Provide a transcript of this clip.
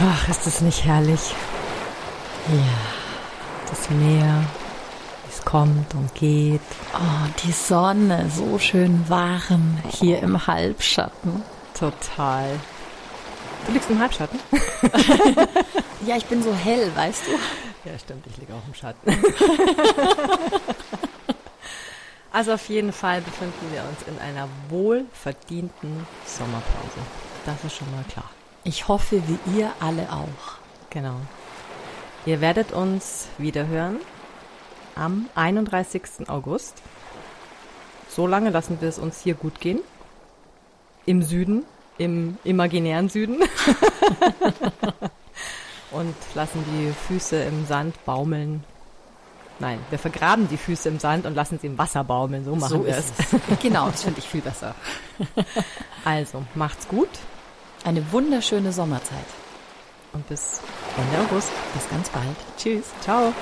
Ach, ist das nicht herrlich? Ja, das Meer, es kommt und geht. Oh, die Sonne, so schön warm hier im Halbschatten. Total. Du liegst im Halbschatten? ja, ich bin so hell, weißt du? Ja, stimmt, ich liege auch im Schatten. also auf jeden Fall befinden wir uns in einer wohlverdienten Sommerpause. Das ist schon mal klar. Ich hoffe, wie ihr alle auch. Genau. Ihr werdet uns wiederhören am 31. August. So lange lassen wir es uns hier gut gehen. Im Süden, im imaginären Süden. Und lassen die Füße im Sand baumeln. Nein, wir vergraben die Füße im Sand und lassen sie im Wasser baumeln. So machen so wir es. es. genau, das finde ich viel besser. Also, macht's gut. Eine wunderschöne Sommerzeit. Und bis Ende August. Bis ganz bald. Tschüss. Ciao.